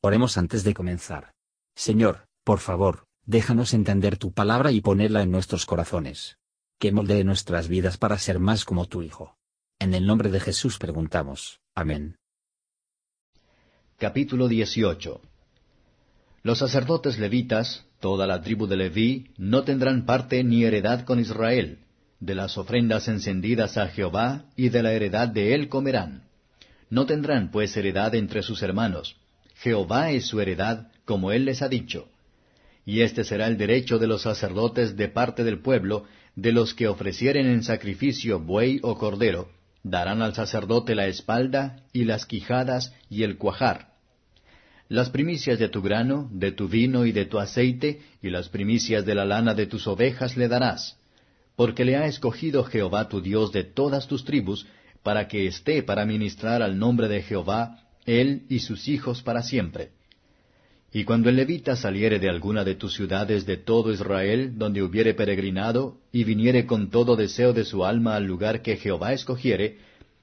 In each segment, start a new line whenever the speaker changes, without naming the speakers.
Oremos antes de comenzar. Señor, por favor, déjanos entender tu palabra y ponerla en nuestros corazones. Que moldee nuestras vidas para ser más como tu Hijo. En el nombre de Jesús preguntamos. Amén.
Capítulo 18 Los sacerdotes levitas, toda la tribu de Leví, no tendrán parte ni heredad con Israel. De las ofrendas encendidas a Jehová y de la heredad de él comerán. No tendrán pues heredad entre sus hermanos Jehová es su heredad, como él les ha dicho. Y este será el derecho de los sacerdotes de parte del pueblo, de los que ofrecieren en sacrificio buey o cordero, darán al sacerdote la espalda, y las quijadas, y el cuajar. Las primicias de tu grano, de tu vino y de tu aceite, y las primicias de la lana de tus ovejas le darás, porque le ha escogido Jehová tu Dios de todas tus tribus, para que esté para ministrar al nombre de Jehová él y sus hijos para siempre. Y cuando el levita saliere de alguna de tus ciudades de todo Israel, donde hubiere peregrinado, y viniere con todo deseo de su alma al lugar que Jehová escogiere,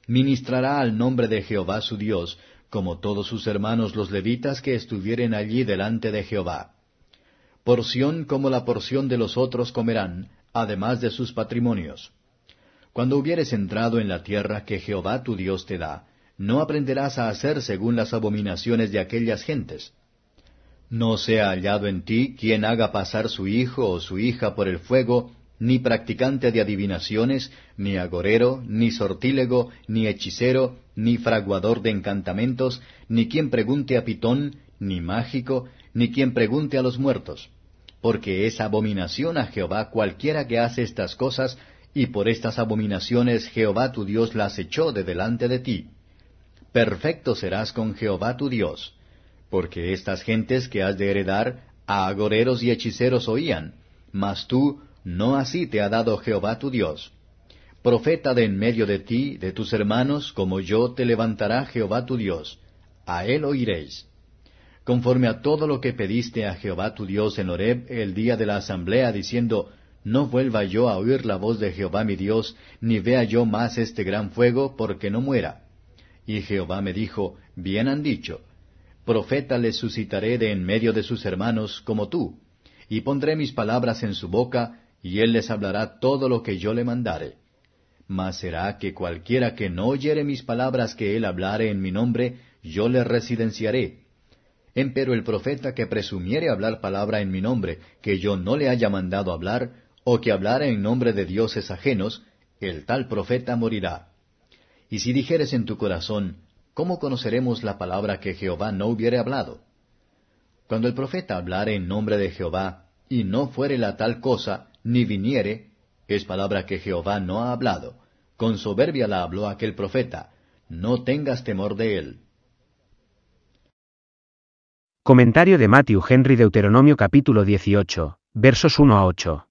ministrará al nombre de Jehová su Dios, como todos sus hermanos los levitas que estuvieren allí delante de Jehová. Porción como la porción de los otros comerán, además de sus patrimonios. Cuando hubieres entrado en la tierra que Jehová tu Dios te da, no aprenderás a hacer según las abominaciones de aquellas gentes. No sea hallado en ti quien haga pasar su hijo o su hija por el fuego, ni practicante de adivinaciones, ni agorero, ni sortílego, ni hechicero, ni fraguador de encantamentos, ni quien pregunte a Pitón, ni mágico, ni quien pregunte a los muertos. Porque es abominación a Jehová cualquiera que hace estas cosas, y por estas abominaciones Jehová tu Dios las echó de delante de ti perfecto serás con Jehová tu Dios, porque estas gentes que has de heredar a agoreros y hechiceros oían, mas tú no así te ha dado Jehová tu Dios. Profeta de en medio de ti, de tus hermanos, como yo te levantará Jehová tu Dios, a él oiréis. Conforme a todo lo que pediste a Jehová tu Dios en Horeb el día de la asamblea, diciendo, No vuelva yo a oír la voz de Jehová mi Dios, ni vea yo más este gran fuego, porque no muera. Y Jehová me dijo, Bien han dicho, profeta les suscitaré de en medio de sus hermanos como tú, y pondré mis palabras en su boca, y él les hablará todo lo que yo le mandare. Mas será que cualquiera que no oyere mis palabras que él hablare en mi nombre, yo le residenciaré. Empero el profeta que presumiere hablar palabra en mi nombre, que yo no le haya mandado hablar, o que hablare en nombre de dioses ajenos, el tal profeta morirá. Y si dijeres en tu corazón, ¿cómo conoceremos la palabra que Jehová no hubiere hablado? Cuando el profeta hablare en nombre de Jehová, y no fuere la tal cosa, ni viniere, es palabra que Jehová no ha hablado. Con soberbia la habló aquel profeta. No tengas temor de él.
Comentario de Matthew Henry Deuteronomio capítulo 18, versos 1 a 8.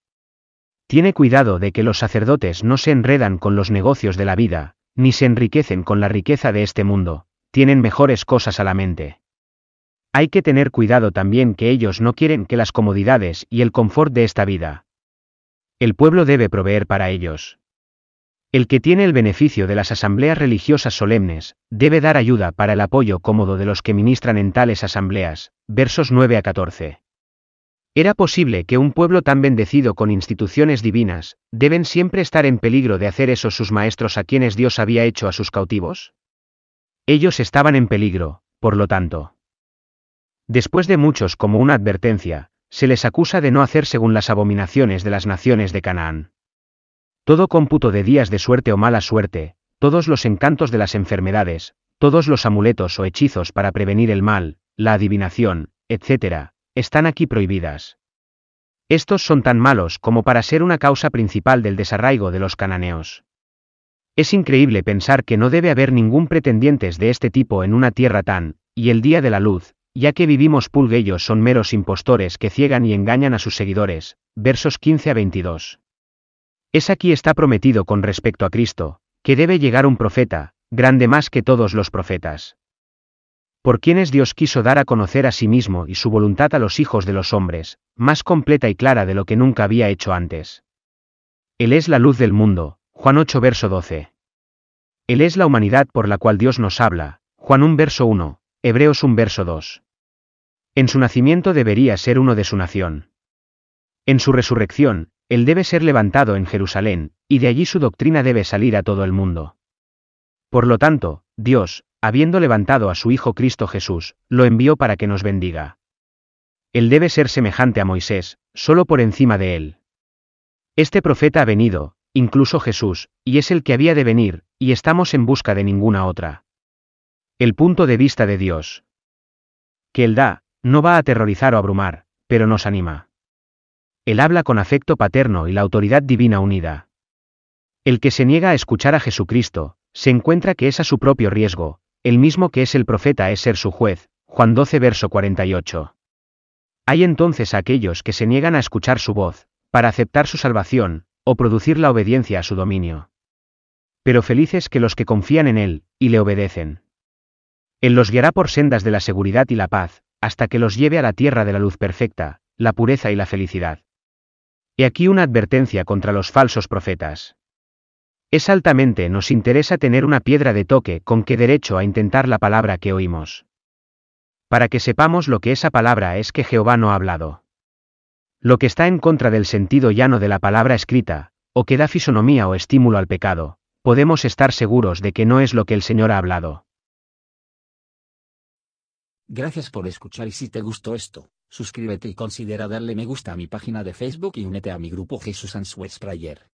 Tiene cuidado de que los sacerdotes no se enredan con los negocios de la vida, ni se enriquecen con la riqueza de este mundo, tienen mejores cosas a la mente. Hay que tener cuidado también que ellos no quieren que las comodidades y el confort de esta vida. El pueblo debe proveer para ellos. El que tiene el beneficio de las asambleas religiosas solemnes, debe dar ayuda para el apoyo cómodo de los que ministran en tales asambleas, versos 9 a 14. ¿Era posible que un pueblo tan bendecido con instituciones divinas, deben siempre estar en peligro de hacer eso sus maestros a quienes Dios había hecho a sus cautivos? Ellos estaban en peligro, por lo tanto. Después de muchos como una advertencia, se les acusa de no hacer según las abominaciones de las naciones de Canaán. Todo cómputo de días de suerte o mala suerte, todos los encantos de las enfermedades, todos los amuletos o hechizos para prevenir el mal, la adivinación, etc., están aquí prohibidas. Estos son tan malos como para ser una causa principal del desarraigo de los cananeos. Es increíble pensar que no debe haber ningún pretendientes de este tipo en una tierra tan, y el día de la luz, ya que vivimos pulguellos son meros impostores que ciegan y engañan a sus seguidores, versos 15 a 22. Es aquí está prometido con respecto a Cristo, que debe llegar un profeta, grande más que todos los profetas por quienes Dios quiso dar a conocer a sí mismo y su voluntad a los hijos de los hombres, más completa y clara de lo que nunca había hecho antes. Él es la luz del mundo, Juan 8 verso 12. Él es la humanidad por la cual Dios nos habla, Juan 1 verso 1, Hebreos 1 verso 2. En su nacimiento debería ser uno de su nación. En su resurrección, él debe ser levantado en Jerusalén, y de allí su doctrina debe salir a todo el mundo. Por lo tanto, Dios, habiendo levantado a su Hijo Cristo Jesús, lo envió para que nos bendiga. Él debe ser semejante a Moisés, solo por encima de él. Este profeta ha venido, incluso Jesús, y es el que había de venir, y estamos en busca de ninguna otra. El punto de vista de Dios. Que Él da, no va a aterrorizar o abrumar, pero nos anima. Él habla con afecto paterno y la autoridad divina unida. El que se niega a escuchar a Jesucristo, se encuentra que es a su propio riesgo, el mismo que es el profeta es ser su juez, Juan 12 verso 48. Hay entonces aquellos que se niegan a escuchar su voz, para aceptar su salvación, o producir la obediencia a su dominio. Pero felices que los que confían en Él, y le obedecen. Él los guiará por sendas de la seguridad y la paz, hasta que los lleve a la tierra de la luz perfecta, la pureza y la felicidad. He aquí una advertencia contra los falsos profetas. Es altamente nos interesa tener una piedra de toque con que derecho a intentar la palabra que oímos. Para que sepamos lo que esa palabra es que Jehová no ha hablado. Lo que está en contra del sentido llano de la palabra escrita, o que da fisonomía o estímulo al pecado, podemos estar seguros de que no es lo que el Señor ha hablado.
Gracias por escuchar y si te gustó esto, suscríbete y considera darle me gusta a mi página de Facebook y únete a mi grupo Jesús Answers Prayer.